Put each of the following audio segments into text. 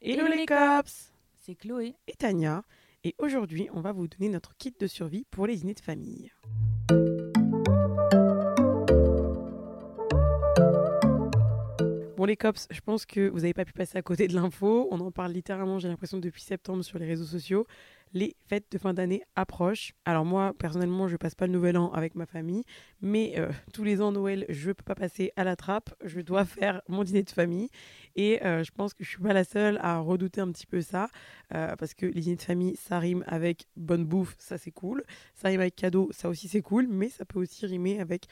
Hello les cops C'est Chloé. et Tania. Et aujourd'hui, on va vous donner notre kit de survie pour les dîners de famille. Bon les cops, je pense que vous n'avez pas pu passer à côté de l'info. On en parle littéralement, j'ai l'impression, depuis septembre sur les réseaux sociaux. Les fêtes de fin d'année approchent. Alors moi, personnellement, je passe pas le nouvel an avec ma famille, mais euh, tous les ans Noël, je peux pas passer à la trappe. Je dois faire mon dîner de famille. Et euh, je pense que je suis pas la seule à redouter un petit peu ça, euh, parce que les dîners de famille, ça rime avec bonne bouffe, ça c'est cool. Ça rime avec cadeau, ça aussi c'est cool, mais ça peut aussi rimer avec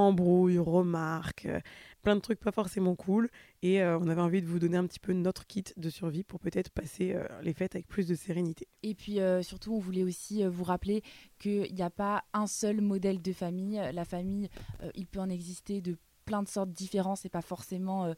embrouille, remarques, euh, plein de trucs pas forcément cool. Et euh, on avait envie de vous donner un petit peu notre kit de survie pour peut-être passer euh, les fêtes avec plus de sérénité. Et puis surtout, on voulait aussi vous rappeler qu'il n'y a pas un seul modèle de famille. La famille, il peut en exister de plein de sortes différentes. C'est pas forcément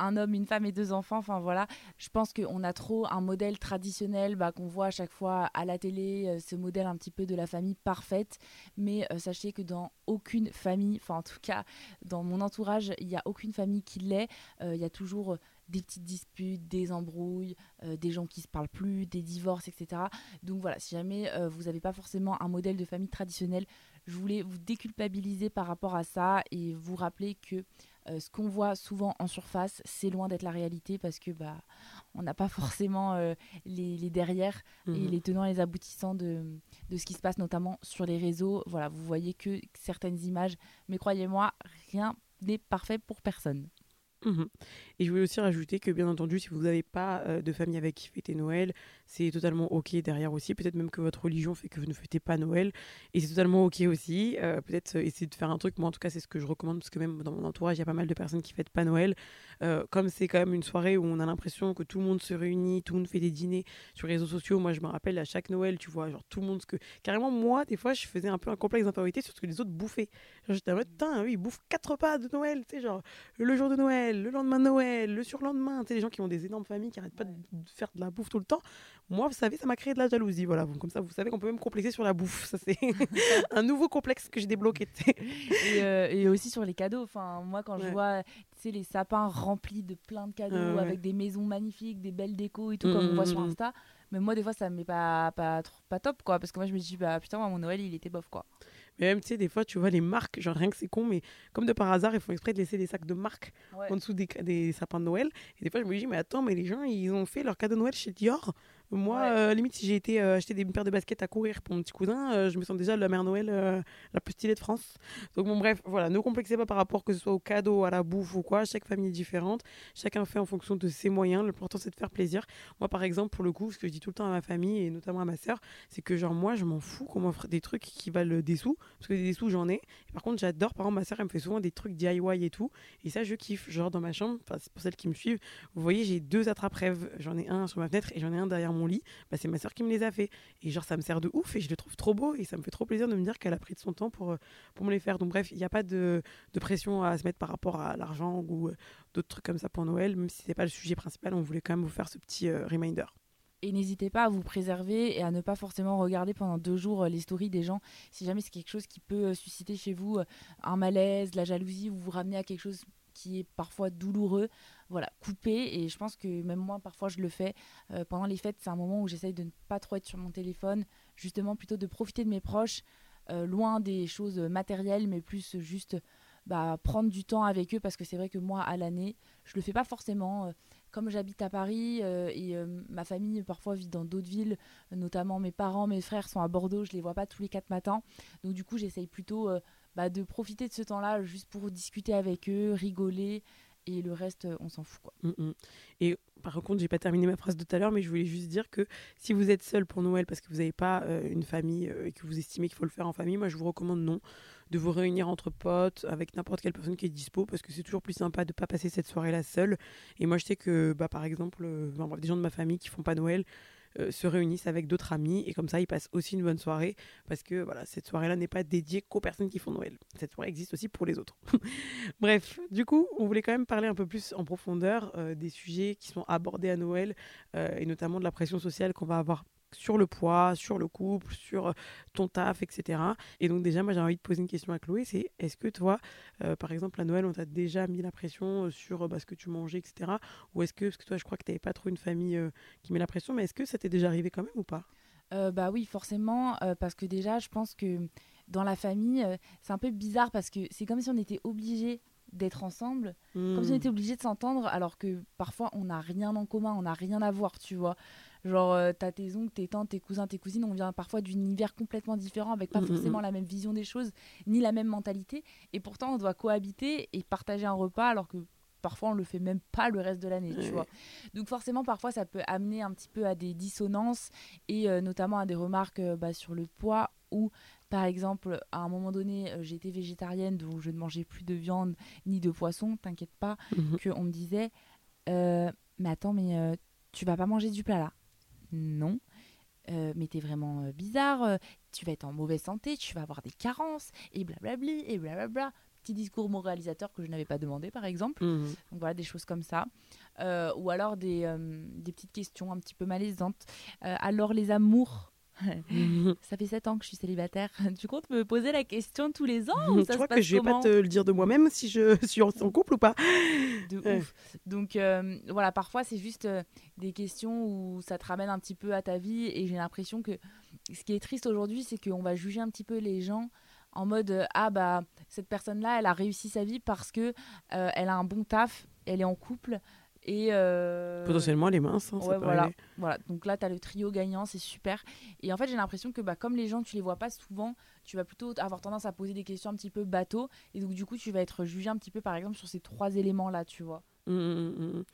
un homme, une femme et deux enfants. Enfin voilà, je pense qu'on a trop un modèle traditionnel bah, qu'on voit à chaque fois à la télé, euh, ce modèle un petit peu de la famille parfaite. Mais euh, sachez que dans aucune famille, enfin en tout cas dans mon entourage, il n'y a aucune famille qui l'est. Euh, Il y a toujours des petites disputes, des embrouilles, des gens qui se parlent plus, des divorces, etc. Donc voilà, si jamais vous n'avez pas forcément un modèle de famille traditionnel, je voulais vous déculpabiliser par rapport à ça et vous rappeler que euh, ce qu'on voit souvent en surface, c'est loin d'être la réalité parce que bah on n'a pas forcément euh, les, les derrière et Mhm. les tenants et les aboutissants de, de ce qui se passe notamment sur les réseaux. Voilà, vous voyez que certaines images, mais croyez-moi, rien n'est parfait pour personne. Mhm. Et je voulais aussi rajouter que, bien entendu, si vous n'avez pas euh, de famille avec qui fêter Noël, c'est totalement OK derrière aussi. Peut-être même que votre religion fait que vous ne fêtez pas Noël. Et c'est totalement OK aussi. Euh, Peut-être euh, essayer de faire un truc. Moi, en tout cas, c'est ce que je recommande parce que même dans mon entourage, il y a pas mal de personnes qui fêtent pas Noël. Comme c'est quand même une soirée où on a l'impression que tout le monde se réunit, tout le monde fait des dîners sur les réseaux sociaux. Moi, je me rappelle à chaque Noël, tu vois, genre tout le monde. Ce que... Carrément, moi, des fois, je faisais un peu un complexe d'infériorité sur ce que les autres bouffaient. J'étais en mode, putain, oui, ils bouffent quatre repas de Noël, tu sais, genre le jour de Noël, le lendemain de Noël, le surlendemain. Tu sais, les gens qui ont des énormes familles qui n'arrêtent pas de faire de la bouffe tout le temps. Moi, vous savez, ça m'a créé de la jalousie. Voilà, Donc, comme ça, vous savez qu'on peut même complexer sur la bouffe. Ça, c'est un nouveau complexe que j'ai débloqué. et, euh, et aussi sur les cadeaux. Enfin, moi, quand je vois tu sais, les sapins remplis de plein de cadeaux, Ah ouais. avec des maisons magnifiques, des belles décos et tout, comme on voit sur Mhm. Insta. Mais moi, des fois, ça me met pas, pas, trop- pas top, quoi. Parce que moi, je me dis, bah putain, moi, mon Noël, il était bof, quoi. Mais même, tu sais, des fois, tu vois les marques, genre rien que c'est con, mais comme de par hasard, ils font exprès de laisser des sacs de marque en dessous des, des sapins de Noël. Et des fois, je me dis, mais attends, mais les gens, ils ont fait leur cadeau de Noël chez Dior. Moi, Ouais. euh, limite, si j'ai été euh, acheter des paires de baskets à courir pour mon petit cousin, euh, je me sens déjà la mère Noël euh, la plus stylée de France. Donc, bon, bref, voilà, ne complexez pas par rapport que ce soit au cadeau, à la bouffe ou quoi. Chaque famille est différente. Chacun fait en fonction de ses moyens. L'important, c'est de faire plaisir. Moi, par exemple, pour le coup, ce que je dis tout le temps à ma famille et notamment à ma sœur, c'est que, genre, moi, je m'en fous qu'on m'offre des trucs qui valent des sous. Parce que des sous, j'en ai. Et par contre, j'adore. Par exemple, ma sœur, elle me fait souvent des trucs DIY et tout. Et ça, je kiffe. Genre, dans ma chambre, enfin, c'est pour celles qui me suivent, vous voyez, j'ai deux attrape-rêves. J'en ai un sur ma fenêtre et j'en ai un derrière lit. Bah, c'est ma sœur qui me les a fait. Et genre, ça me sert de ouf et je le trouve trop beau. Et ça me fait trop plaisir de me dire qu'elle a pris de son temps pour, euh, pour me les faire. Donc, bref, il n'y a pas de, de pression à se mettre par rapport à l'argent ou euh, d'autres trucs comme ça pour Noël. Même si c'est pas le sujet principal, on voulait quand même vous faire ce petit euh, reminder. Et n'hésitez pas à vous préserver et à ne pas forcément regarder pendant deux jours les stories des gens. Si jamais c'est quelque chose qui peut susciter chez vous un malaise, de la jalousie, ou vous ramener à quelque chose qui est parfois douloureux, voilà, coupez. Et je pense que même moi, parfois, je le fais. Euh, pendant les fêtes, c'est un moment où j'essaye de ne pas trop être sur mon téléphone, justement plutôt de profiter de mes proches, euh, loin des choses matérielles, mais plus juste bah, prendre du temps avec eux, parce que c'est vrai que moi, à l'année, je le fais pas forcément. euh, comme j'habite à Paris et ma famille parfois vit dans d'autres villes, notamment mes parents, mes frères sont à Bordeaux, je les vois pas tous les quatre matins. Donc du coup, j'essaye plutôt bah, de profiter de ce temps-là juste pour discuter avec eux, rigoler et le reste, on s'en fout. Quoi. Mm, mm. Et par contre, j'ai pas terminé ma phrase de tout à l'heure, mais je voulais juste dire que si vous êtes seul pour Noël parce que vous n'avez pas une famille et que vous estimez qu'il faut le faire en famille, moi je vous recommande non de vous réunir entre potes avec n'importe quelle personne qui est dispo parce que c'est toujours plus sympa de pas passer cette soirée-là seule. Et moi, je sais que, bah, par exemple, euh, des gens de ma famille qui font pas Noël euh, se réunissent avec d'autres amis et comme ça, ils passent aussi une bonne soirée parce que voilà, cette soirée-là n'est pas dédiée qu'aux personnes qui font Noël. Cette soirée existe aussi pour les autres. Bref, du coup, on voulait quand même parler un peu plus en profondeur euh, des sujets qui sont abordés à Noël et notamment de la pression sociale qu'on va avoir sur le poids, sur le couple, sur euh, ton taf, etc. Et donc déjà, moi j'ai envie de poser une question à Chloé, c'est est-ce que toi, euh, par exemple à Noël, on t'a déjà mis la pression euh, sur bah, ce que tu mangeais, etc. Ou est-ce que, parce que toi je crois que tu n'avais pas trop une famille qui met la pression, mais est-ce que ça t'est déjà arrivé quand même ou pas? Bah oui, forcément, parce que déjà je pense que dans la famille, c'est un peu bizarre parce que c'est comme si on était obligé d'être ensemble, comme si on hmm. était obligé de s'entendre, alors que parfois on n'a rien en commun, on n'a rien à voir, tu vois. Genre, euh, t'as tes oncles, tes tantes, tes cousins, tes cousines, on vient parfois d'univers complètement différents, avec pas mm, mm, forcément mm. la même vision des choses, ni la même mentalité. Et pourtant, on doit cohabiter et partager un repas, alors que parfois on le fait même pas le reste de l'année, tu vois. Donc forcément, parfois, ça peut amener un petit peu à des dissonances et euh, notamment à des remarques euh, bah, sur le poids ou par exemple, à un moment donné, j'étais végétarienne, donc je ne mangeais plus de viande ni de poisson, t'inquiète pas, que qu'on me disait, mais attends, mais tu vas pas manger du plat là non. Euh, mais t'es vraiment euh, bizarre, euh, tu vas être en mauvaise santé, tu vas avoir des carences, et blablabli, et blablabla. Petit discours moralisateur que je n'avais pas demandé, par exemple. Mmh. Donc voilà, des choses comme ça. ou alors des, des, petites questions un petit peu malaisantes. alors les amours, ça fait 7 ans que je suis célibataire. Tu comptes me poser la question tous les ans ou ça crois que je vais pas te le dire de moi-même si je suis en, couple ou pas? De ouf. Donc euh, voilà, parfois c'est juste euh, des questions où ça te ramène un petit peu à ta vie et j'ai l'impression que ce qui est triste aujourd'hui, c'est qu'on va juger un petit peu les gens en mode euh, ah bah cette personne là elle a réussi sa vie parce que elle a un bon taf elle est en couple et euh, Potentiellement les minces. Hein, voilà. voilà. Donc là, tu as le trio gagnant, c'est super. Et en fait, j'ai l'impression que bah, comme les gens, tu les vois pas souvent, tu vas plutôt avoir tendance à poser des questions un petit peu bateau. Et donc, du coup, tu vas être jugé un petit peu, par exemple, sur ces trois éléments-là, tu vois. Mmh, mmh, mmh,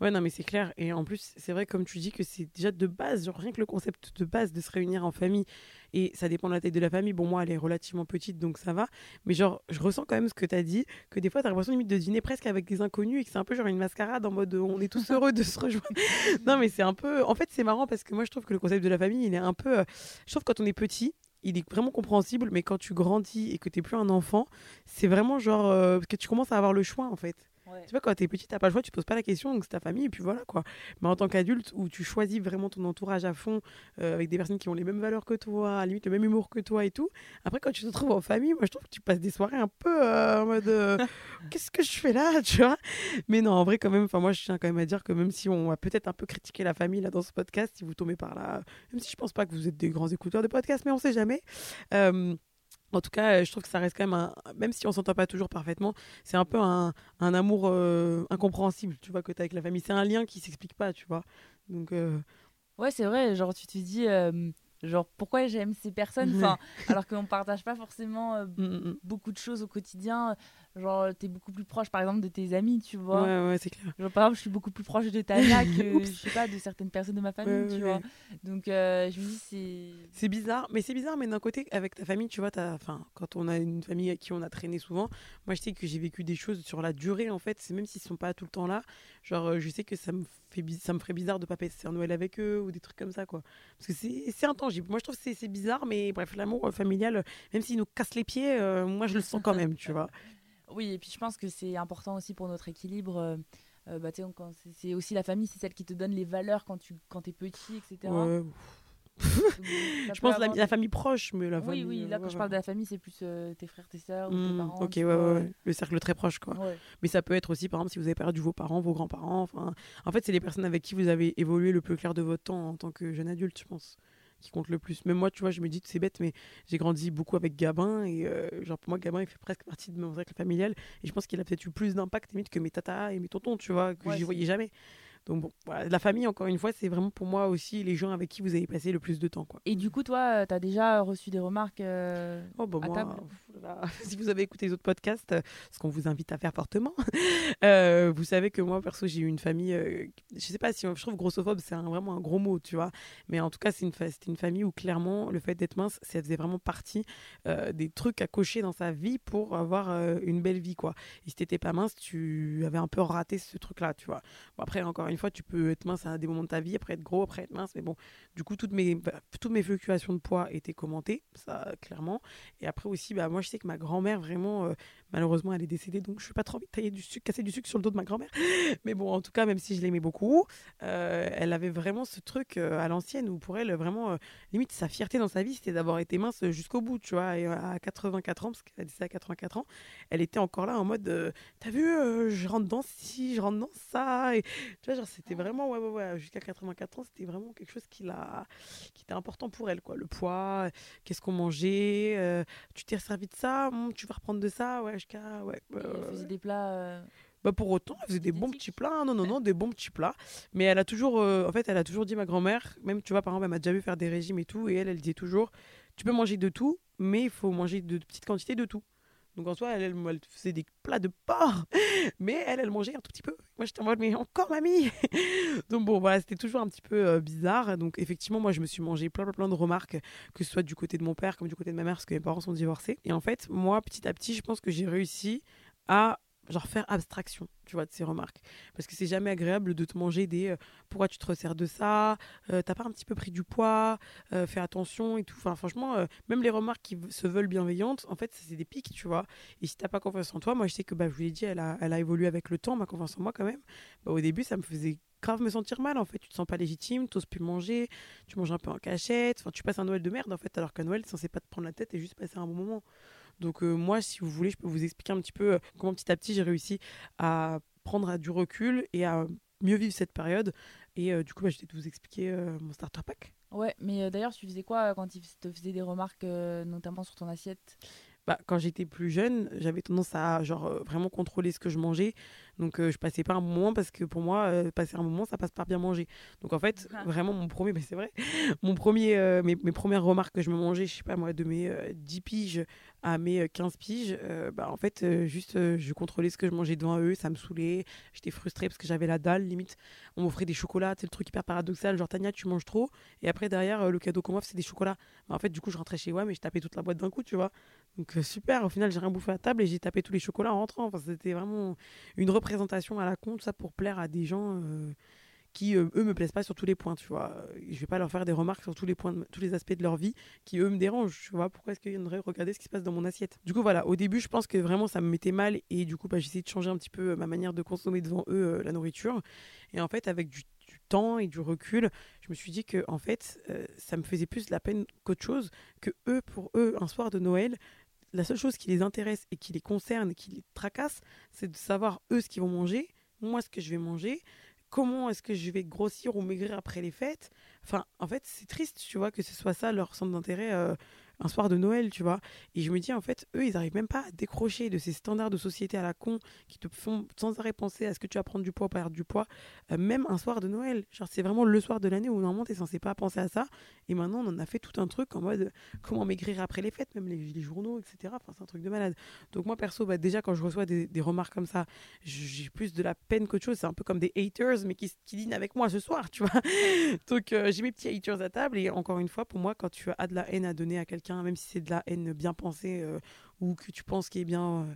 Ouais, non, mais c'est clair. Et en plus, c'est vrai, comme tu dis, que c'est déjà de base, genre rien que le concept de base de se réunir en famille. Et ça dépend de la taille de la famille. Bon, moi, elle est relativement petite, donc ça va. Mais genre, je ressens quand même ce que tu as dit, que des fois, tu as l'impression limite de dîner presque avec des inconnus et que c'est un peu genre une mascarade en mode on est tous heureux de se rejoindre. non, mais c'est un peu. En fait, c'est marrant parce que moi, je trouve que le concept de la famille, il est un peu. Euh, je trouve que quand on est petit, il est vraiment compréhensible, mais quand tu grandis et que tu n'es plus un enfant, c'est vraiment genre euh, que tu commences à avoir le choix en fait. Tu vois, quand t'es petit, t'as pas le choix, tu poses pas la question, donc c'est ta famille, et puis voilà quoi. Mais en tant qu'adulte, où tu choisis vraiment ton entourage à fond, euh, avec des personnes qui ont les mêmes valeurs que toi, à limite le même humour que toi et tout, après quand tu te retrouves en famille, moi je trouve que tu passes des soirées un peu euh, en mode euh, qu'est-ce que je fais là, tu vois? Mais non, en vrai, quand même, enfin moi je tiens quand même à dire que même si on a peut-être un peu critiqué la famille là dans ce podcast, si vous tombez par là, même si je pense pas que vous êtes des grands écouteurs de podcasts, mais on sait jamais. En tout cas, je trouve que ça reste quand même un, même si on s'entend pas toujours parfaitement, c'est un peu un, un amour euh, incompréhensible, tu vois, que tu as avec la famille. C'est un lien qui s'explique pas, tu vois. Donc, euh, ouais, c'est vrai. Genre, tu te dis, euh, genre pourquoi j'aime ces personnes? Enfin alors qu'on partage pas forcément euh, mm, mm, mm. beaucoup de choses au quotidien genre t'es beaucoup plus proche par exemple de tes amis tu vois. Ouais ouais c'est clair. Genre par exemple je suis beaucoup plus proche de Tania que je sais pas de certaines personnes de ma famille tu vois. donc euh, je me dis c'est c'est bizarre mais c'est bizarre mais d'un côté avec ta famille tu vois enfin quand on a une famille avec qui on a traîné souvent moi je sais que j'ai vécu des choses sur la durée en fait c'est même s'ils sont pas tout le temps là genre euh, je sais que ça me fait ça me ferait bizarre de pas passer un Noël avec eux ou des trucs comme ça quoi. Parce que c'est intangible. Moi, je trouve que c'est bizarre, mais bref, l'amour euh, familial, euh, même s'il nous casse les pieds, euh, moi, je le sens quand même, tu vois. Oui, et puis je pense que c'est important aussi pour notre équilibre. bah, c'est aussi la famille, c'est celle qui te donne les valeurs quand tu quand es petit, etc. Ouais je pense la, la, famille proche, mais la famille. Oui, oui, là quand je parle de la famille, c'est plus euh, tes frères, tes sœurs ou tes mmh, parents. Ok, ouais, ouais, le cercle très proche, quoi. Mais ça peut être aussi, par exemple, si vous avez perdu vos parents, vos grands-parents. Enfin, en fait, c'est les personnes avec qui vous avez évolué le plus clair de votre temps en tant que jeune adulte, je pense, qui compte le plus. Même moi, tu vois, je me dis, c'est bête, mais j'ai grandi beaucoup avec Gabin et euh, genre pour moi, Gabin, il fait presque partie de mon cercle familial et je pense qu'il a peut-être eu plus d'impact limite que mes tatas et mes tontons, tu vois, que j'y voyais jamais. Donc bon, voilà, la famille, encore une fois, c'est vraiment pour moi aussi les gens avec qui vous avez passé le plus de temps. Quoi. Et du coup, toi, tu as déjà reçu des remarques euh, oh, bah, à moi, table voilà. Si vous avez écouté les autres podcasts, euh, ce qu'on vous invite à faire fortement, euh, vous savez que moi, perso, j'ai eu une famille, euh, je sais pas si je trouve grossophobe, c'est vraiment un gros mot, tu vois. Mais en tout cas, c'est une, c'était une famille où clairement, le fait d'être mince, ça faisait vraiment partie euh, des trucs à cocher dans sa vie pour avoir euh, une belle vie, quoi. Et si t'étais pas mince, tu avais un peu raté ce truc-là, tu vois. Bon, après, encore une fois, tu peux être mince à des moments de ta vie, après être gros, après être mince, mais bon, du coup, toutes mes, bah, toutes mes fluctuations de poids étaient commentées, ça, clairement. Et après aussi, bah, moi, je sais que ma grand-mère, vraiment, euh, malheureusement, elle est décédée, donc je suis pas trop envie de tailler du sucre, casser du sucre sur le dos de ma grand-mère. Mais bon, en tout cas, même si je l'aimais beaucoup, euh, elle avait vraiment ce truc euh, à l'ancienne où pour elle, vraiment, euh, limite, sa fierté dans sa vie, c'était d'avoir été mince jusqu'au bout, tu vois. À 84 ans, parce qu'elle a ça à 84 ans, elle était encore là en mode, t'as vu, je rentre dans ci, je rentre dans ça. Tu vois, genre, c'était vraiment, ouais, ouais, ouais, jusqu'à 84 ans, c'était vraiment quelque chose qui, l'a- qui était important pour elle, quoi. Le poids, qu'est-ce qu'on mangeait, tu t'es servi de ça, Hum, tu vas reprendre de ça, ouais, jusqu'à, ouais. Et Elle euh, faisait des plats. euh, bah pour autant, elle faisait des bons petits plats. Non, non, non, des bons petits plats. Mais elle a toujours, euh, en fait, elle a toujours dit, ma grand-mère, même, tu vois, par exemple, elle m'a déjà vu faire des régimes et tout, et elle, elle disait toujours, tu peux manger de tout, mais il faut manger de petites quantités de tout. Donc en soi, elle, faisait des plats de porc, mais elle, elle mangeait un tout petit peu. Moi, j'étais en mode, mais encore, mamie Donc bon, voilà, c'était toujours un petit peu euh, bizarre. Donc effectivement, moi, je me suis mangé plein, plein, plein de remarques, que ce soit du côté de mon père comme du côté de ma mère, parce que mes parents sont divorcés. Et en fait, moi, petit à petit, je pense que j'ai réussi à genre faire abstraction, tu vois, de ces remarques. Parce que c'est jamais agréable de te manger des euh, pourquoi tu te resserres de ça, euh, t'as pas un petit peu pris du poids, euh, fais attention et tout. Enfin, franchement, euh, même les remarques qui se veulent bienveillantes, en fait, c'est des pics, tu vois. Et si t'as pas confiance en toi, moi, je sais que, bah, je vous l'ai dit, elle a, elle a évolué avec le temps, ma confiance en moi, quand même. Bah, au début, ça me faisait grave me sentir mal, en fait. Tu te sens pas légitime, t'oses plus manger, tu manges un peu en cachette. Enfin, tu passes un Noël de merde, en fait, alors qu'un Noël, c'est censé pas te prendre la tête et juste passer un bon moment. Donc euh, moi, si vous voulez, je peux vous expliquer un petit peu euh, comment petit à petit j'ai réussi à prendre du recul et à mieux vivre cette période. Et euh, du coup, bah, je vais vous expliquer euh, mon starter pack. Ouais, mais euh, d'ailleurs, tu faisais quoi quand ils te faisaient des remarques, notamment sur ton assiette? Bah, quand j'étais plus jeune, j'avais tendance à genre vraiment contrôler ce que je mangeais. Donc euh, je passais pas un moment parce que pour moi, euh, passer un moment, ça passe par bien manger. Donc en fait, Ah. vraiment mon premier, mais c'est vrai, mon premier, euh, mes, mes premières remarques que je me mangeais, je sais pas moi, de mes euh, 10 piges à mes euh, 15 piges, euh, bah en fait, euh, juste euh, je contrôlais ce que je mangeais devant eux, ça me saoulait, j'étais frustrée parce que j'avais la dalle, limite, on m'offrait des chocolats, c'est le truc hyper paradoxal, genre Tania, tu manges trop, et après derrière, euh, le cadeau qu'on m'offre, c'est des chocolats. Bah, en fait, du coup, je rentrais chez moi, mais je tapais toute la boîte d'un coup, tu vois. Donc euh, super, au final, j'ai rien bouffé à table et j'ai tapé tous les chocolats en rentrant. Enfin, c'était vraiment une représentation à la con, tout ça pour plaire à des gens euh, qui, euh, eux, me plaisent pas sur tous les points, tu vois. Euh, Je vais pas leur faire des remarques sur tous les points, tous les aspects de leur vie qui, eux, me dérangent, tu vois. Pourquoi est-ce qu'ils viendraient regarder ce qui se passe dans mon assiette? Du coup, voilà, au début, je pense que vraiment, ça me mettait mal et du coup, bah, essayé de changer un petit peu euh, ma manière de consommer devant eux la nourriture. Et en fait, avec du, temps et du recul, je me suis dit que, en fait, ça me faisait plus la peine qu'autre chose, que eux, pour eux, un soir de Noël, la seule chose qui les intéresse et qui les concerne et qui les tracasse, c'est de savoir eux ce qu'ils vont manger, moi ce que je vais manger, comment est-ce que je vais grossir ou maigrir après les fêtes. Enfin, en fait, c'est triste, tu vois, que ce soit ça leur centre d'intérêt euh, un soir de Noël, tu vois. Et je me dis, en fait, eux, ils arrivent même pas à décrocher de ces standards de société à la con qui te font sans arrêt penser à ce que tu vas prendre du poids perdre du poids, euh, même un soir de Noël. Genre, c'est vraiment le soir de l'année où normalement, tu es censé pas penser à ça. Et maintenant, on en a fait tout un truc en mode comment maigrir après les fêtes, même les, journaux, etc. Enfin, c'est un truc de malade. Donc, moi, perso, bah, déjà, quand je reçois des, des remarques comme ça, j'ai plus de la peine qu'autre chose. C'est un peu comme des haters, mais qui, qui dînent avec moi ce soir, tu vois. Donc, euh, j'ai mes petits haters à table. Et encore une fois, pour moi, quand tu as de la haine à donner à quelqu'un, même si c'est de la haine bien pensée euh, ou que tu penses qu'il est bien.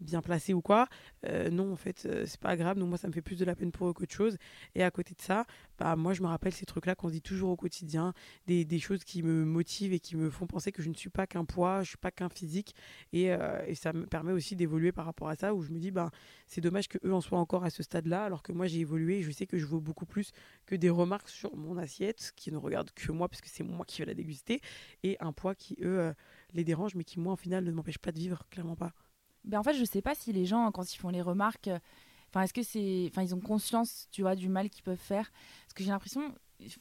Bien placé ou quoi euh, non en fait euh, c'est pas agréable donc moi ça me fait plus de la peine pour eux qu'autre chose. Et à côté de ça bah moi je me rappelle ces trucs là qu'on se dit toujours au quotidien des, des choses qui me motivent et qui me font penser que je ne suis pas qu'un poids je suis pas qu'un physique. Et, euh, et ça me permet aussi d'évoluer par rapport à ça où je me dis bah c'est dommage que eux en soient encore à ce stade là alors que moi j'ai évolué et je sais que je vaux beaucoup plus que des remarques sur mon assiette qui ne regardent que moi parce que c'est moi qui vais la déguster et un poids qui eux les dérange mais qui moi en final ne m'empêche pas de vivre clairement pas ben, En fait, je sais pas si les gens, quand ils font les remarques, euh, enfin, est-ce que c'est. Enfin, ils ont conscience, tu vois, du mal qu'ils peuvent faire? Parce que j'ai l'impression,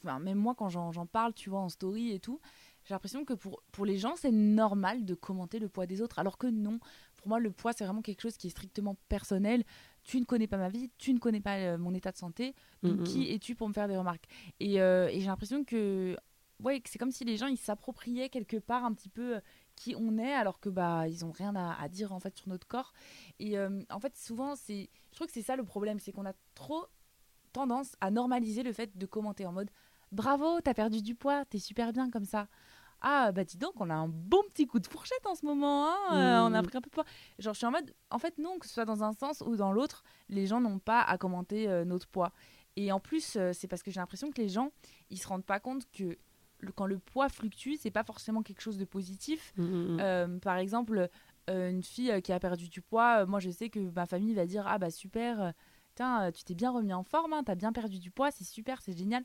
enfin, même moi, quand j'en parle, tu vois, en story et tout, j'ai l'impression que pour, pour les gens, c'est normal de commenter le poids des autres. Alors que non, pour moi, le poids, c'est vraiment quelque chose qui est strictement personnel. Tu ne connais pas ma vie, tu ne connais pas euh, mon état de santé. Donc, Mhm. qui es-tu pour me faire des remarques? Et, euh, et j'ai l'impression que, ouais, c'est comme si les gens ils s'appropriaient quelque part un petit peu qui on est, alors que bah ils ont rien à, à dire en fait sur notre corps. Et euh, en fait, souvent, c'est, je trouve que c'est ça le problème, c'est qu'on a trop tendance à normaliser le fait de commenter en mode bravo, t'as perdu du poids, t'es super bien comme ça. Ah bah dis donc, on a un bon petit coup de fourchette en ce moment, hein, euh, on a pris un peu de poids. Genre je suis en mode, en fait non, que ce soit dans un sens ou dans l'autre, les gens n'ont pas à commenter euh, notre poids. Et en plus, c'est parce que j'ai l'impression que les gens, ils se rendent pas compte que le- quand le poids fluctue, c'est pas forcément quelque chose de positif. Mm, mm, mm. Euh, par exemple, euh, une fille euh, qui a perdu du poids, moi je sais que ma famille va dire Ah bah super, tiens, euh, tu t'es bien remis en forme, hein, t'as bien perdu du poids, c'est super, c'est génial.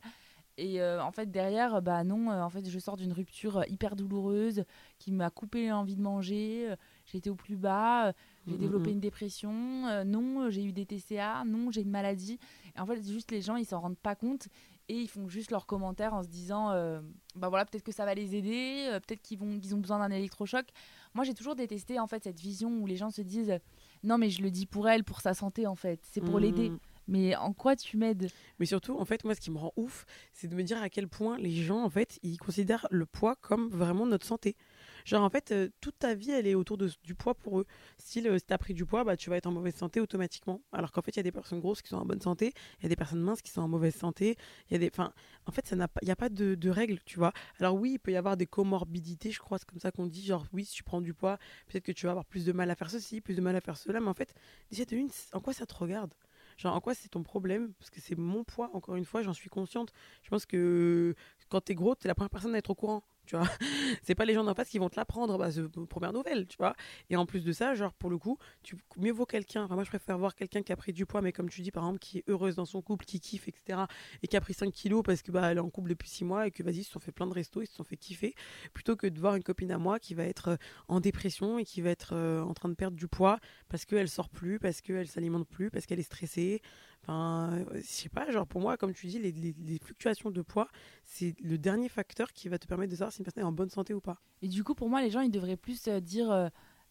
Et euh, en fait, derrière, bah non, en fait, je sors d'une rupture hyper douloureuse qui m'a coupé l'envie de manger. j'ai été au plus bas, j'ai développé une dépression. non, j'ai eu des TCA. Non, j'ai une maladie. Et en fait, juste les gens, ils s'en rendent pas compte et ils font juste leurs commentaires en se disant euh, bah voilà, peut-être que ça va les aider, euh, peut-être qu'ils vont, qu'ils ont besoin d'un électrochoc. Moi, j'ai toujours détesté en fait cette vision où les gens se disent non, mais je le dis pour elle, pour sa santé en fait, c'est pour l'aider. Mm. Mais en quoi tu m'aides? Mais surtout, en fait, moi, ce qui me rend ouf, c'est de me dire à quel point les gens, en fait, ils considèrent le poids comme vraiment notre santé. Genre, en fait, euh, toute ta vie, elle est autour de, du poids pour eux. Euh, si t'as pris du poids, bah, tu vas être en mauvaise santé automatiquement. Alors qu'en fait, il y a des personnes grosses qui sont en bonne santé, il y a des personnes minces qui sont en mauvaise santé. Il y a des, en fait, ça n'a pas, il y a pas de, de règles, tu vois. Alors oui, il peut y avoir des comorbidités, je crois, c'est comme ça qu'on dit. Genre, oui, si tu prends du poids, peut-être que tu vas avoir plus de mal à faire ceci, plus de mal à faire cela. Mais en fait, déjà, une, en quoi ça te regarde? Genre, en quoi c'est ton problème? Parce que c'est mon poids, encore une fois, j'en suis consciente. Je pense que quand t'es gros, t'es la première personne à être au courant. Tu vois, c'est pas les gens d'en face qui vont te l'apprendre, bah, première nouvelle, tu vois. Et en plus de ça, genre, pour le coup, tu, mieux vaut quelqu'un. Enfin, moi, je préfère voir quelqu'un qui a pris du poids, mais comme tu dis, par exemple, qui est heureuse dans son couple, qui kiffe, etc. Et qui a pris 5 kilos parce que bah, elle est en couple depuis 6 mois et que vas-y, ils se sont fait plein de restos, ils se sont fait kiffer. Plutôt que de voir une copine à moi qui va être euh, en dépression et qui va être euh, en train de perdre du poids parce qu'elle sort plus, parce qu'elle s'alimente plus, parce qu'elle est stressée. Enfin, euh, je sais pas, genre pour moi, comme tu dis, les, les- les fluctuations de poids, c'est le dernier facteur qui va te permettre de savoir si une personne est en bonne santé ou pas. Et du coup, pour moi, les gens, ils devraient plus euh, dire euh,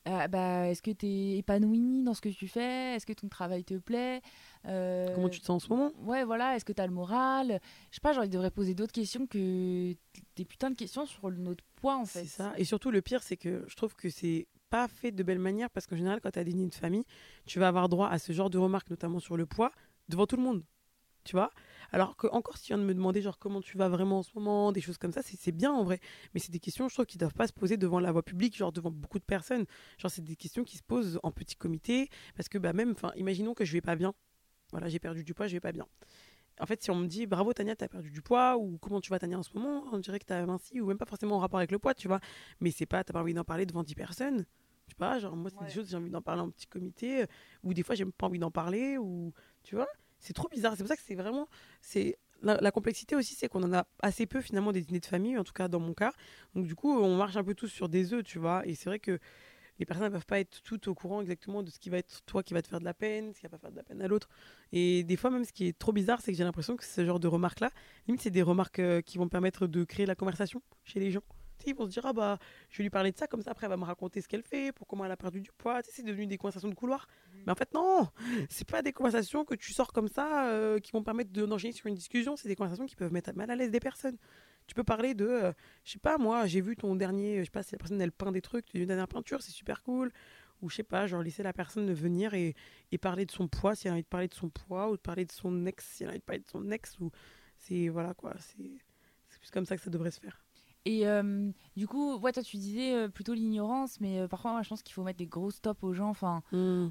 Euh, bah, Est-ce que tu es épanoui dans ce que tu fais? Est-ce que ton travail te plaît? Euh, Comment tu te sens en ce moment? Ouais, voilà. Est-ce que tu as le moral? Je sais pas, genre, ils devraient poser d'autres questions que des putains de questions sur notre poids, en fait. C'est ça. Et surtout, le pire, c'est que je trouve que c'est pas fait de belle manière parce qu'en général, quand tu as des dîners de famille, tu vas avoir droit à ce genre de remarques, notamment sur le poids, devant tout le monde. Tu vois Alors que, encore, si tu viens de me demander, genre, comment tu vas vraiment en ce moment, des choses comme ça, c'est bien en vrai. Mais c'est des questions, je trouve, qui doivent pas se poser devant la voie publique, genre devant beaucoup de personnes. Genre, c'est des questions qui se posent en petit comité parce que, bah, même, enfin, imaginons que je vais pas bien. Voilà, j'ai perdu du poids, je vais pas bien. En fait, si on me dit bravo Tania, t'as perdu du poids, ou comment tu vas Tania en ce moment, on dirait que t'as minci, ou même pas forcément en rapport avec le poids, tu vois. Mais c'est pas, t'as pas envie d'en parler devant 10 personnes. Tu vois, genre moi, c'est Ouais. des choses, j'ai envie d'en parler en petit comité, euh, ou des fois, j'ai pas envie d'en parler, ou tu vois. C'est trop bizarre. C'est pour ça que c'est vraiment. c'est la, complexité aussi, c'est qu'on en a assez peu finalement des dîners de famille, en tout cas dans mon cas. Donc du coup, on marche un peu tous sur des œufs, tu vois. Et c'est vrai que les personnes ne peuvent pas être toutes au courant exactement de ce qui va être toi qui va te faire de la peine, ce qui va pas faire de la peine à l'autre. Et des fois, même, ce qui est trop bizarre, c'est que j'ai l'impression que ce genre de remarques-là, limite, c'est des remarques euh, qui vont permettre de créer la conversation chez les gens. Tu ils vont se dire, ah bah, je vais lui parler de ça, comme ça, après, elle va me raconter ce qu'elle fait, pour comment elle a perdu du poids. Tu sais, c'est devenu des conversations de couloir. Mais en fait, non, c'est pas des conversations que tu sors comme ça euh, qui vont permettre de- d'enchaîner sur une discussion. C'est des conversations qui peuvent mettre mal à l'aise des personnes. Tu peux parler de, euh, je sais pas, moi, j'ai vu ton dernier, je sais pas, si la personne elle peint des trucs, une dernière peinture, c'est super cool. Ou je sais pas, genre laisser la personne venir et, et parler de son poids, si elle a envie de parler de son poids, ou de parler de son ex, si elle a envie de parler de son ex, ou c'est, voilà quoi, c'est c'est plus comme ça que ça devrait se faire. Et euh, du coup, ouais, toi, tu disais euh, plutôt l'ignorance, mais euh, parfois, moi, je pense qu'il faut mettre des gros stops aux gens. Enfin,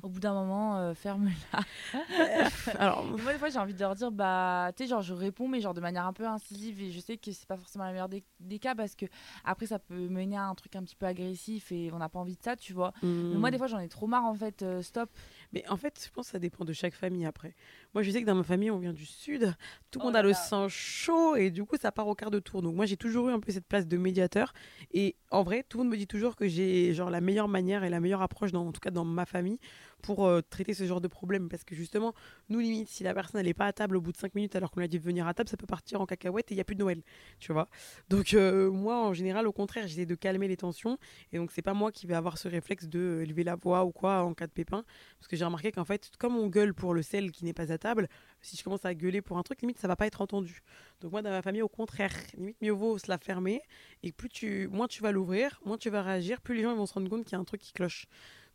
au bout d'un moment, ferme-la. Alors, moi, des fois, j'ai envie de leur dire, bah, tu sais, genre, je réponds, mais genre de manière un peu incisive. Et je sais que c'est pas forcément la meilleure des, des cas parce que après, ça peut mener à un truc un petit peu agressif et on n'a pas envie de ça, tu vois. Mais moi, des fois, j'en ai trop marre, en fait. stop. Mais en fait, je pense que ça dépend de chaque famille après. Moi, je sais que dans ma famille, on vient du sud, tout le Oh monde a le sang chaud et du coup, ça part au quart de tour. Donc, moi, j'ai toujours eu un peu cette place de médiateur. Et en vrai, tout le monde me dit toujours que j'ai genre la meilleure manière et la meilleure approche, dans, en tout cas dans ma famille, pour euh, traiter ce genre de problème. Parce que justement, nous, limite, si la personne n'est pas à table au bout de 5 minutes alors qu'on lui a dit de venir à table, ça peut partir en cacahuète et il n'y a plus de Noël. Tu vois Donc, euh, moi, en général, au contraire, j'essaie de calmer les tensions. Et donc, c'est pas moi qui vais avoir ce réflexe de euh, élever la voix ou quoi en cas de pépin. Parce que j'ai remarqué qu'en fait, comme on gueule pour le sel qui n'est pas à table, si je commence à gueuler pour un truc, limite, ça va pas être entendu. Donc, moi, dans ma famille, au contraire, limite, mieux vaut se la fermer. Et plus tu, moins tu vas l'ouvrir, moins tu vas réagir, plus les gens vont se rendre compte qu'il y a un truc qui cloche.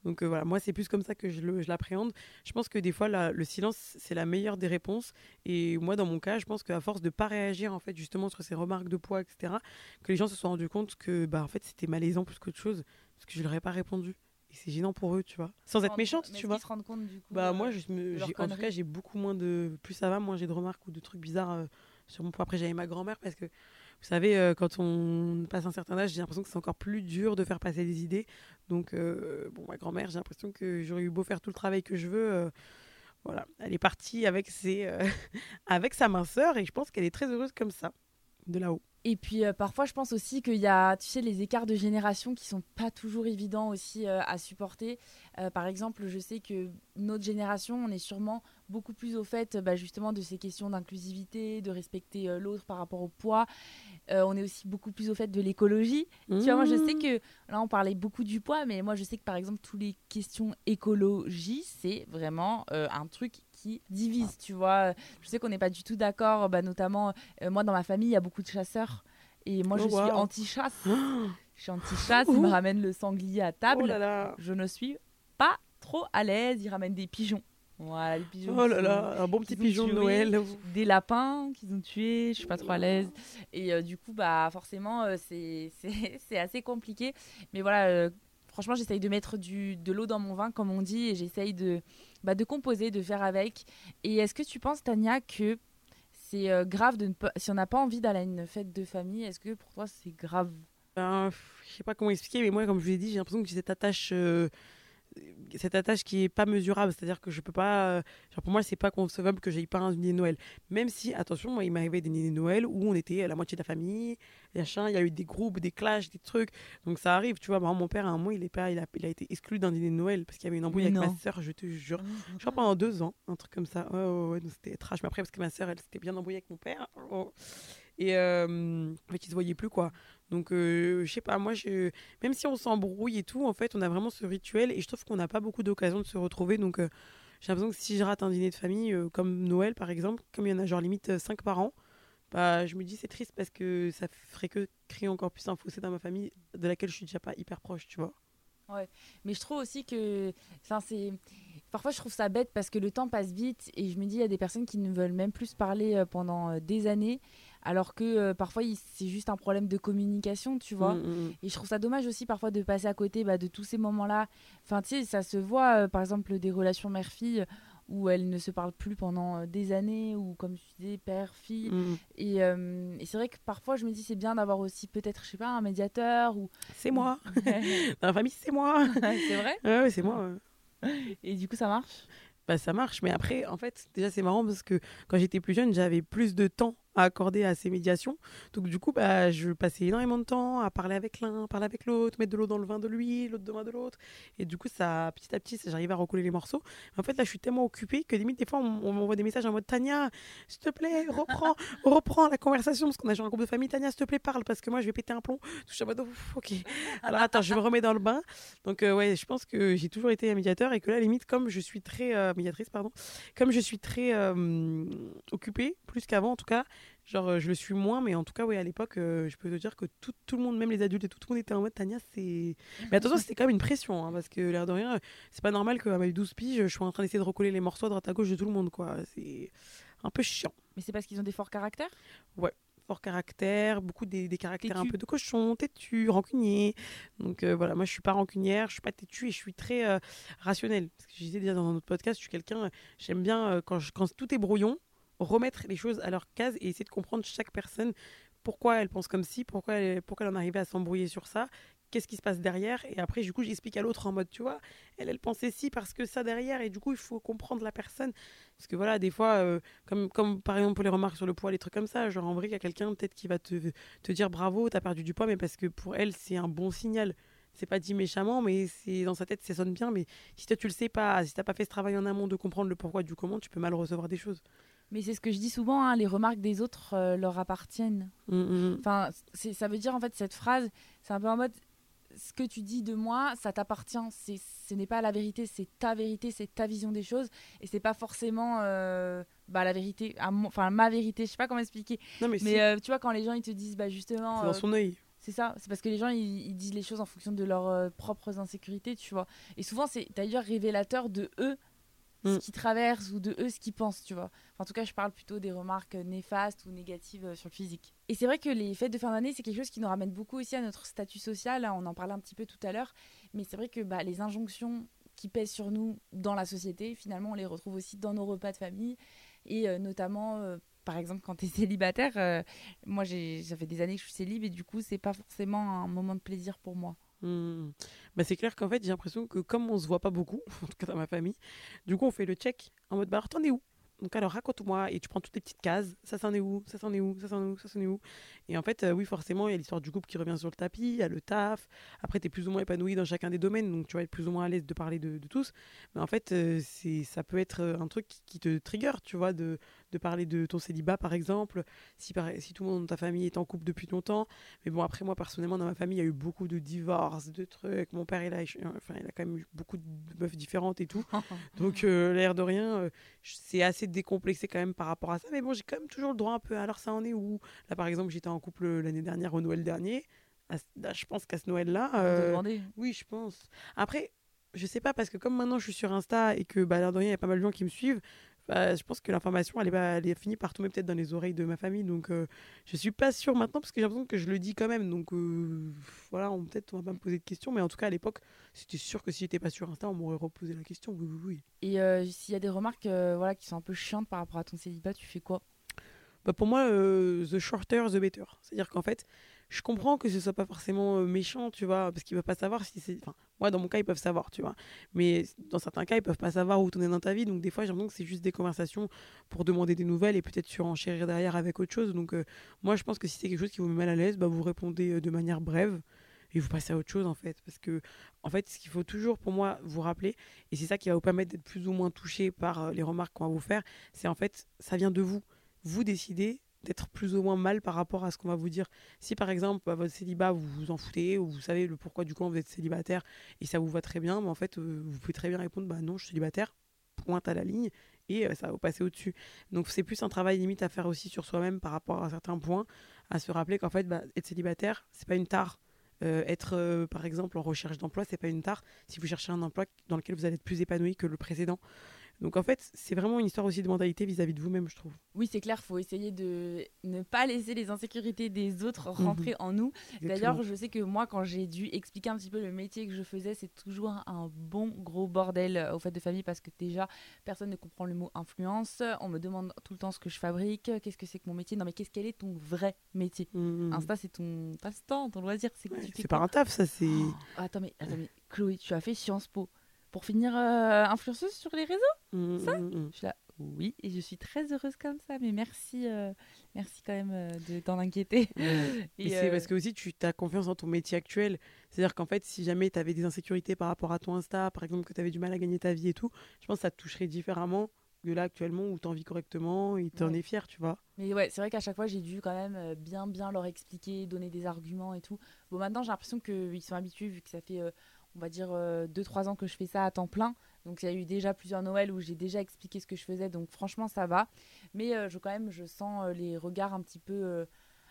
Donc euh, voilà, moi c'est plus comme ça que je l'appréhende. Je, pense que des fois le silence c'est la meilleure des réponses. Et moi dans mon cas, je pense qu'à force de pas réagir en fait justement sur ces remarques de poids, etc., que les gens se sont rendus compte que bah en fait c'était malaisant plus qu'autre chose parce que je leur ai pas répondu. Et c'est gênant pour eux, tu vois. Sans être méchante, tu vois. Se rendent compte, du coup, bah moi, je me, en tout cas, j'ai beaucoup moins de. Plus ça va, moins j'ai de remarques ou de trucs bizarres euh, sur mon poids. Après, j'avais ma grand-mère parce que vous savez, euh, quand on passe un certain âge, j'ai l'impression que c'est encore plus dur de faire passer des idées. Donc, euh, bon, ma grand-mère, j'ai l'impression que j'aurais eu beau faire tout le travail que je veux. Euh, voilà, elle est partie avec, ses, avec sa minceur et je pense qu'elle est très heureuse comme ça, de là-haut. Et puis parfois, je pense aussi qu'il y a, tu sais, les écarts de génération qui sont pas toujours évidents aussi à supporter. par exemple, je sais que notre génération, on est sûrement beaucoup plus au fait bah, justement de ces questions d'inclusivité, de respecter euh, l'autre par rapport au poids. Euh, on est aussi beaucoup plus au fait de l'écologie. Tu vois, moi je sais que là on parlait beaucoup du poids, mais moi je sais que par exemple toutes les questions écologie, c'est vraiment euh, un truc qui divise. Tu vois, je sais qu'on n'est pas du tout d'accord, bah, notamment moi dans ma famille il y a beaucoup de chasseurs et moi je oh, suis anti-chasse. je suis anti-chasse, ils me ramènent le sanglier à table. Oh je ne suis pas trop à l'aise, ils ramènent des pigeons. Voilà, les pigeons. Oh là là, un bon petit pigeon de Noël. Des lapins qu'ils ont tués, je suis pas trop à l'aise. Et euh, du coup, bah forcément, euh, c'est assez compliqué. Mais voilà, euh, franchement, j'essaye de mettre du, de l'eau dans mon vin, comme on dit, et j'essaye de, bah, de composer, de faire avec. Et est-ce que tu penses, Tania, que c'est grave de ne pas, si on n'a pas envie d'aller à une fête de famille, est-ce que pour toi c'est grave? Ben, Je sais pas comment expliquer, mais moi, comme je vous l'ai dit, j'ai l'impression que cette attache cette attache qui est pas mesurable, c'est-à-dire que je peux pas, euh, genre pour moi c'est pas concevable que j'aille pas un dîner de Noël. Même si, attention, moi il m'arrivait des dîners de Noël où on était la moitié de la famille, il y a eu des groupes, des clashs, des trucs, donc ça arrive, tu vois. mon père à un moment il est pas, il a, il a été exclu d'un dîner de Noël parce qu'il y avait une embrouille avec ma soeur, je te jure, je crois pendant deux ans, un truc comme ça. Ouais, ouais, c'était trash. Mais après parce que ma soeur elle s'était bien embrouillée avec mon père. Oh. Et euh, en fait, ils se voyaient plus, quoi. Donc, euh, je sais pas, moi, je... même si on s'embrouille et tout, en fait, on a vraiment ce rituel et je trouve qu'on n'a pas beaucoup d'occasions de se retrouver. Donc, euh, j'ai l'impression que si je rate un dîner de famille, euh, comme Noël par exemple, comme il y en a genre limite 5 par an, bah, je me dis c'est triste parce que ça ferait que créer encore plus un fossé dans ma famille de laquelle je suis déjà pas hyper proche, tu vois. Ouais, mais je trouve aussi que. Enfin, c'est. Parfois, je trouve ça bête parce que le temps passe vite et je me dis, il y a des personnes qui ne veulent même plus parler pendant des années alors que euh, parfois c'est juste un problème de communication, tu vois. Mm, mm, mm. Et je trouve ça dommage aussi parfois de passer à côté bah, de tous ces moments-là. Enfin, tu sais, ça se voit, euh, par exemple, des relations mère-fille où elles ne se parlent plus pendant euh, des années, ou comme tu disais, père-fille. Et, c'est vrai que parfois je me dis c'est bien d'avoir aussi peut-être, je sais pas, un médiateur ou... C'est moi Dans la famille, c'est moi C'est vrai Ouais, c'est moi. Et du coup, ça marche? Bah, ça marche. Mais après, en fait, déjà, c'est marrant parce que quand j'étais plus jeune, j'avais plus de temps à accorder à ces médiations. Donc, du coup, bah, je passais énormément de temps à parler avec l'un, parler avec l'autre, mettre de l'eau dans le vin de lui, l'autre de moi de l'autre. Et du coup, ça, petit à petit, j'arrivais à recoller les morceaux. en fait, là, je suis tellement occupée que limite, des fois, on, m'envoie des messages en mode Tania, s'il te plaît, reprends, reprends la conversation parce qu'on a genre un groupe de famille. Tania, s'il te plaît, parle parce que moi, je vais péter un plomb. Je suis en mode, ok. Alors, attends, je me remets dans le bain. Donc, euh, ouais, je pense que j'ai toujours été un médiateur et que là, limite, comme je suis très. Euh, médiatrice, pardon. Comme je suis très euh, occupée, plus qu'avant en tout cas, genre euh, je le suis moins, mais en tout cas, oui, à l'époque, euh, je peux te dire que tout, tout, le monde, même les adultes et tout, le monde était en mode Tania, c'est. Mais attention, c'était quand même une pression, hein, parce que l'air de rien, c'est pas normal qu'à mes 12 piges, je sois en train d'essayer de recoller les morceaux à droite à gauche de tout le monde, quoi. C'est un peu chiant. Mais c'est parce qu'ils ont des forts caractères? Ouais fort caractère, beaucoup des, des caractères un peu de cochon, têtu, rancunier. Donc voilà, moi je suis pas rancunière, je suis pas têtu et je suis très rationnelle. Parce que je disais déjà dans notre podcast, je suis quelqu'un, j'aime bien quand, quand tout est brouillon, remettre les choses à leur case et essayer de comprendre chaque personne pourquoi elle pense comme si, pourquoi elle, pourquoi elle en arrivait à s'embrouiller sur ça, qu'est-ce qui se passe derrière et après du coup j'explique à l'autre en mode tu vois elle elle pensait si parce que ça derrière et du coup il faut comprendre la personne parce que voilà des fois euh, comme comme par exemple pour les remarques sur le poids les trucs comme ça genre en vrai il y a quelqu'un peut-être qui va te, te dire bravo t'as perdu du poids mais parce que pour elle c'est un bon signal c'est pas dit méchamment, mais c'est dans sa tête, ça sonne bien. Mais si toi, tu le sais pas, si t'as pas fait ce travail en amont de comprendre le pourquoi du comment, tu peux mal recevoir des choses. Mais c'est ce que je dis souvent, hein, les remarques des autres euh, leur appartiennent. Mm, mm. Enfin, ça veut dire en fait cette phrase, c'est un peu en mode ce que tu dis de moi, ça t'appartient. Ce n'est pas la vérité, c'est ta vérité, c'est ta vision des choses, et c'est pas forcément euh, bah, la vérité, enfin ma vérité. Je sais pas comment expliquer. Non, mais, Mais euh, tu vois quand les gens ils te disent bah justement, dans son œil. c'est ça, c'est parce que les gens ils, ils disent les choses en fonction de leurs propres insécurités, tu vois. Et souvent c'est d'ailleurs révélateur de eux ce Mm. qu'ils traversent ou de eux ce qu'ils pensent, tu vois. En tout cas, je parle plutôt des remarques euh, néfastes ou négatives euh, sur le physique. Et c'est vrai que les fêtes de fin d'année, c'est quelque chose qui nous ramène beaucoup aussi à notre statut social. hein, On en parlait un petit peu tout à l'heure, mais c'est vrai que bah, les injonctions qui pèsent sur nous dans la société, finalement, on les retrouve aussi dans nos repas de famille et euh, notamment. par exemple, quand tu es célibataire, euh, moi ça fait des années que je suis célib et du coup, c'est pas forcément un moment de plaisir pour moi. Hmm. Bah, c'est clair qu'en fait, j'ai l'impression que comme on se voit pas beaucoup, en tout cas dans ma famille, du coup, on fait le check en mode bah, alors, t'en es où? Donc, alors, raconte-moi. Et tu prends toutes les petites cases. Ça, c'en est où? Ça, c'en est où? Ça, c'en est où? Ça, c'en est où? Et en fait, euh, oui, forcément, il y a l'histoire du couple qui revient sur le tapis, il y a le taf. Après, t'es plus ou moins épanoui dans chacun des domaines, donc tu vas être plus ou moins à l'aise de parler de, de tous. Mais en fait, euh, c'est ça peut être euh, un truc qui, qui te trigger, tu vois, de, de parler de ton célibat, par exemple. Si, par- si tout le monde dans ta famille est en couple depuis longtemps. Mais bon, après, moi, personnellement, dans ma famille, il y a eu beaucoup de divorces, de trucs. Mon père, il a, enfin, il a quand même eu beaucoup de meufs différentes et tout. Donc, euh, l'air de rien, euh, c'est assez décomplexé quand même par rapport à ça. Mais bon, j'ai quand même toujours le droit un peu. Alors, ça en est où? Là, par exemple, j'étais en couple l'année dernière au Noël dernier. À je pense qu'à ce Noël-là. Euh, oui, je pense. Après, je sais pas, parce que comme maintenant je suis sur Insta et que, bah, l'air de rien, il y a pas mal de gens qui me suivent, bah, je pense que l'information, elle est, pas- elle est finie par tomber peut-être dans les oreilles de ma famille. Donc, euh, je suis pas sûre maintenant, parce que j'ai l'impression que je le dis quand même. Donc, euh, voilà, on peut-être on va pas me poser de questions, mais en tout cas, à l'époque, c'était sûr que si j'étais pas sur Insta, on m'aurait reposé la question. Oui, oui, oui. Et euh, s'il y a des remarques euh, voilà, qui sont un peu chiantes par rapport à ton célibat, tu fais quoi? Bah, pour moi, the shorter, the better. C'est-à-dire qu'en fait, je comprends que ce soit pas forcément euh, méchant, tu vois, parce qu'ils peuvent pas savoir si c'est. Enfin, moi, dans mon cas, ils peuvent savoir, tu vois. Mais dans certains cas, ils peuvent pas savoir où es dans ta vie. Donc, des fois, j'ai l'impression que c'est juste des conversations pour demander des nouvelles et peut-être surenchérir derrière avec autre chose. Donc, euh, moi, je pense que si c'est quelque chose qui vous met mal à l'aise, bah, vous répondez euh, de manière brève et vous passez à autre chose, en fait. Parce que, en fait, ce qu'il faut toujours, pour moi, vous rappeler, et c'est ça qui va vous permettre d'être plus ou moins touché par les remarques qu'on va vous faire, c'est en fait, ça vient de vous vous décidez d'être plus ou moins mal par rapport à ce qu'on va vous dire. Si par exemple, bah, votre célibat, vous vous en foutez, ou vous savez le pourquoi du comment vous êtes célibataire et ça vous va très bien, mais en fait, euh, vous pouvez très bien répondre bah non, je suis célibataire, pointe à la ligne, et euh, ça va vous passer au-dessus. Donc c'est plus un travail limite à faire aussi sur soi-même par rapport à certains points, à se rappeler qu'en fait, bah, être célibataire, c'est pas une tare. Euh, être par exemple en recherche d'emploi, c'est pas une tare si vous cherchez un emploi dans lequel vous allez être plus épanoui que le précédent. Donc en fait, c'est vraiment une histoire aussi de mentalité vis-à-vis de vous-même, je trouve. Oui, c'est clair, faut essayer de ne pas laisser les insécurités des autres rentrer en nous. D'ailleurs, je sais que moi, quand j'ai dû expliquer un petit peu le métier que je faisais, c'est toujours un bon gros bordel euh, au fait de famille parce que déjà, personne ne comprend le mot influence. On me demande tout le temps ce que je fabrique, qu'est-ce que c'est que mon métier? Non, mais qu'est-ce quel est ton vrai métier? Mhm. Insta, c'est ton passe-temps, ton loisir. C'est Ouais, pas un taf, ça, c'est. Oh, attends, mais, attends, mais Chloé, tu as fait Sciences Po pour finir euh, influenceuse sur les réseaux Mhm, ça mhm. Je suis là, oui, et je suis très heureuse comme ça. Mais merci, euh, merci quand même euh, de t'en inquiéter. Et, Et c'est euh, parce que aussi tu as confiance en ton métier actuel. C'est-à-dire qu'en fait, si jamais tu avais des insécurités par rapport à ton Insta, par exemple, que tu avais du mal à gagner ta vie et tout, je pense que ça te toucherait différemment de là actuellement où tu en vis correctement et tu en Ouais. es fier, tu vois. Mais ouais, c'est vrai qu'à chaque fois, j'ai dû quand même bien, bien leur expliquer, donner des arguments et tout. Bon, maintenant, j'ai l'impression qu'ils sont habitués, vu que ça fait, euh, on va dire, 2-3 ans que je fais ça à temps plein. Donc, il y a eu déjà plusieurs Noëls où j'ai déjà expliqué ce que je faisais. Donc, franchement, ça va. Mais euh, je, quand même, je sens euh, les regards un petit peu euh,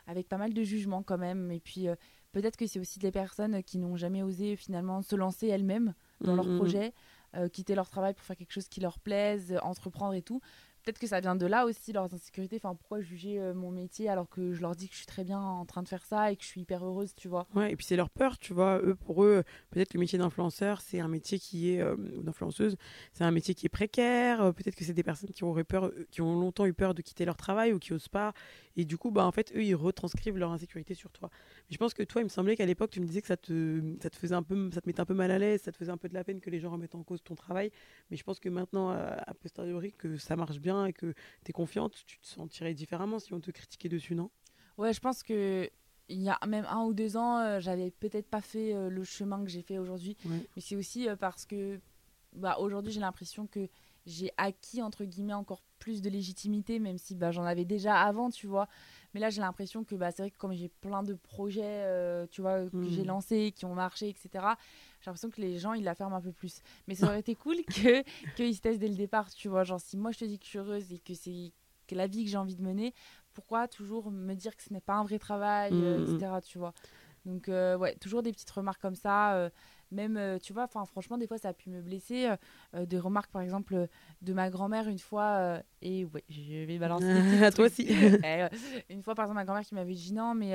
avec pas mal de jugement quand même. Et puis, euh, peut-être que c'est aussi des personnes qui n'ont jamais osé finalement se lancer elles-mêmes dans leur Mhm. projet, euh, quitter leur travail pour faire quelque chose qui leur plaise, euh, entreprendre et tout. Peut-être que ça vient de là aussi, leurs insécurités. Enfin, pourquoi juger euh, mon métier alors que je leur dis que je suis très bien en train de faire ça et que je suis hyper heureuse, tu vois Ouais, et puis c'est leur peur, tu vois. Eux, pour eux, peut-être le métier d'influenceur, c'est un métier qui est, euh, d'influenceuse, c'est un métier qui est précaire. Euh, peut-être que c'est des personnes qui auraient peur, euh, qui ont longtemps eu peur de quitter leur travail ou qui osent pas. Et du coup, bah, en fait, eux, ils retranscrivent leur insécurité sur toi. Mais je pense que toi, il me semblait qu'à l'époque, tu me disais que ça te, ça te faisait un peu, ça te mettait un peu mal à l'aise, ça te faisait un peu de la peine que les gens remettent en cause ton travail. Mais je pense que maintenant, à, a posteriori, que ça marche bien et que tu es confiante, tu te sentirais différemment si on te critiquait dessus, non? Ouais, je pense que il y a même un ou deux ans, euh, j'avais peut-être pas fait euh, le chemin que j'ai fait aujourd'hui. Ouais. Mais c'est aussi euh, parce que bah, aujourd'hui, j'ai l'impression que j'ai acquis, entre guillemets, encore plus de légitimité, même si bah, j'en avais déjà avant, tu vois. Mais là, j'ai l'impression que bah, c'est vrai que comme j'ai plein de projets, euh, tu vois, que j'ai lancés, qui ont marché, etc., j'ai l'impression que les gens, ils la ferment un peu plus. Mais ça aurait été cool que qu'ils se testent dès le départ, tu vois. Genre, si moi, je te dis que je suis heureuse et que c'est que la vie que j'ai envie de mener, pourquoi toujours me dire que ce n'est pas un vrai travail, euh, etc., tu vois. Donc, euh, ouais, toujours des petites remarques comme ça. Même, euh, tu vois, enfin, franchement, des fois, ça a pu me blesser. euh, euh, des remarques, par exemple, de ma grand-mère une fois. euh, et ouais, je vais balancer. à toi aussi. Eh, une fois, par exemple, ma grand-mère qui m'avait dit non, mais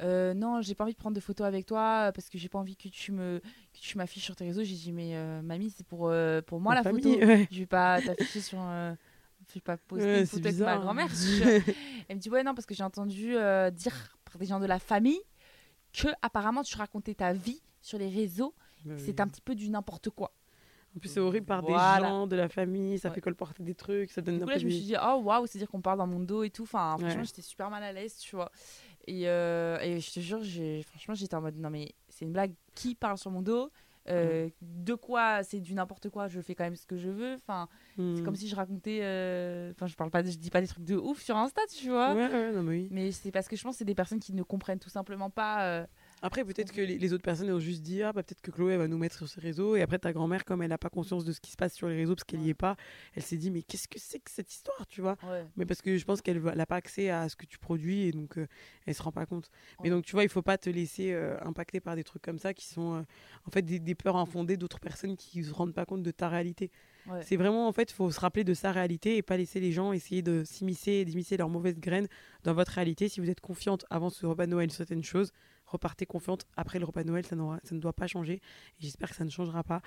euh, non, j'ai pas envie de prendre de photos avec toi parce que j'ai pas envie que tu me que tu m'affiches sur tes réseaux. J'ai dit, mais mamie, c'est pour, pour moi la, famille, photo. ouais. Je vais pas t'afficher sur. je vais pas poster Ouais, une photo avec ma grand-mère. Je- Elle me dit, ouais, non, parce que j'ai entendu dire par des gens de la famille que apparemment tu racontais ta vie sur les réseaux. Oui. C'est un petit peu du n'importe quoi. En plus, c'est horrible par Voilà. des gens de la famille, ça Ouais. fait colporter des trucs, ça donne Du coup, là, je me suis dit, oh waouh, c'est-à-dire qu'on parle dans mon dos et tout. Enfin, franchement, Ouais. j'étais super mal à l'aise, tu vois. Et, euh, et je te jure, franchement, j'étais en mode, non, mais c'est une blague. Qui parle sur mon dos Euh, De quoi C'est du n'importe quoi. Je fais quand même ce que je veux. Enfin, c'est Hmm. comme si je racontais. euh, Enfin, je parle pas, de- je dis pas des trucs de ouf sur Insta, tu vois. Ouais, ouais, non, mais oui. Mais c'est parce que je pense que c'est des personnes qui ne comprennent tout simplement pas. Après, peut-être que les, les autres personnes ont juste dit Ah, bah, peut-être que Chloé elle va nous mettre sur ses réseaux. Et après, ta grand-mère, comme elle n'a pas conscience de ce qui se passe sur les réseaux parce qu'elle n'y est pas, elle s'est dit Mais qu'est-ce que c'est que cette histoire, tu vois? Ouais. Mais parce que je pense qu'elle n'a pas accès à ce que tu produis et donc euh, elle se rend pas compte. Mais donc, tu vois, il faut pas te laisser euh, impacter par des trucs comme ça qui sont euh, en fait des, des peurs infondées d'autres personnes qui ne se rendent pas compte de ta réalité. Ouais. C'est vraiment, en fait, il faut se rappeler de sa réalité et pas laisser les gens essayer de s'immiscer et d'immiscer leurs mauvaises graines dans votre réalité. Si vous êtes confiante avant ce repas de Noël, certaines choses, repartez confiante après le repas de Noël, ça, ne doit pas changer. Et j'espère que ça ne changera pas.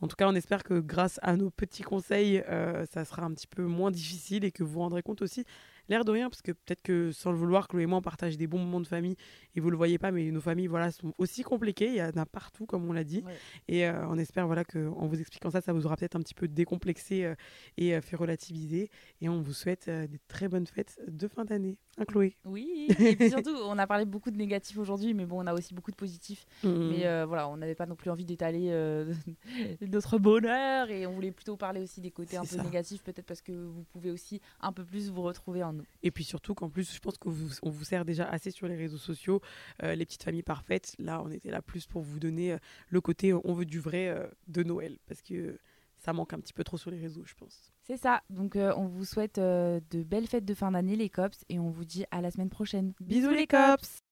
En tout cas, on espère que grâce à nos petits conseils, euh, ça sera un petit peu moins difficile et que vous vous rendrez compte aussi, l'air de rien, parce que peut-être que sans le vouloir, Chloé et moi, on partage des bons moments de famille et vous le voyez pas, mais nos familles voilà, sont aussi compliquées. Il y en a partout, comme on l'a dit. Ouais. Et euh, on espère voilà, qu'en vous expliquant ça, ça vous aura peut-être un petit peu décomplexé euh, et fait relativiser. Et on vous souhaite des très bonnes fêtes de fin d'année. Hein, Chloé Oui, et puis surtout, on a parlé beaucoup de négatifs aujourd'hui, mais bon, on a aussi beaucoup de positifs. Mm. Mais euh, voilà, on n'avait pas non plus envie d'étaler euh, notre bonheur et on voulait plutôt parler aussi des côtés un peu ça. négatifs, peut-être parce que vous pouvez aussi un peu plus vous retrouver en nous. Et puis surtout qu'en plus, je pense qu'on vous, on vous sert déjà assez sur les réseaux sociaux, euh, les petites familles parfaites. Là, on était là plus pour vous donner le côté on veut du vrai de Noël, parce que ça manque un petit peu trop sur les réseaux, je pense. C'est ça, donc euh, on vous souhaite euh, de belles fêtes de fin d'année les cops et on vous dit à la semaine prochaine. Bisous les cops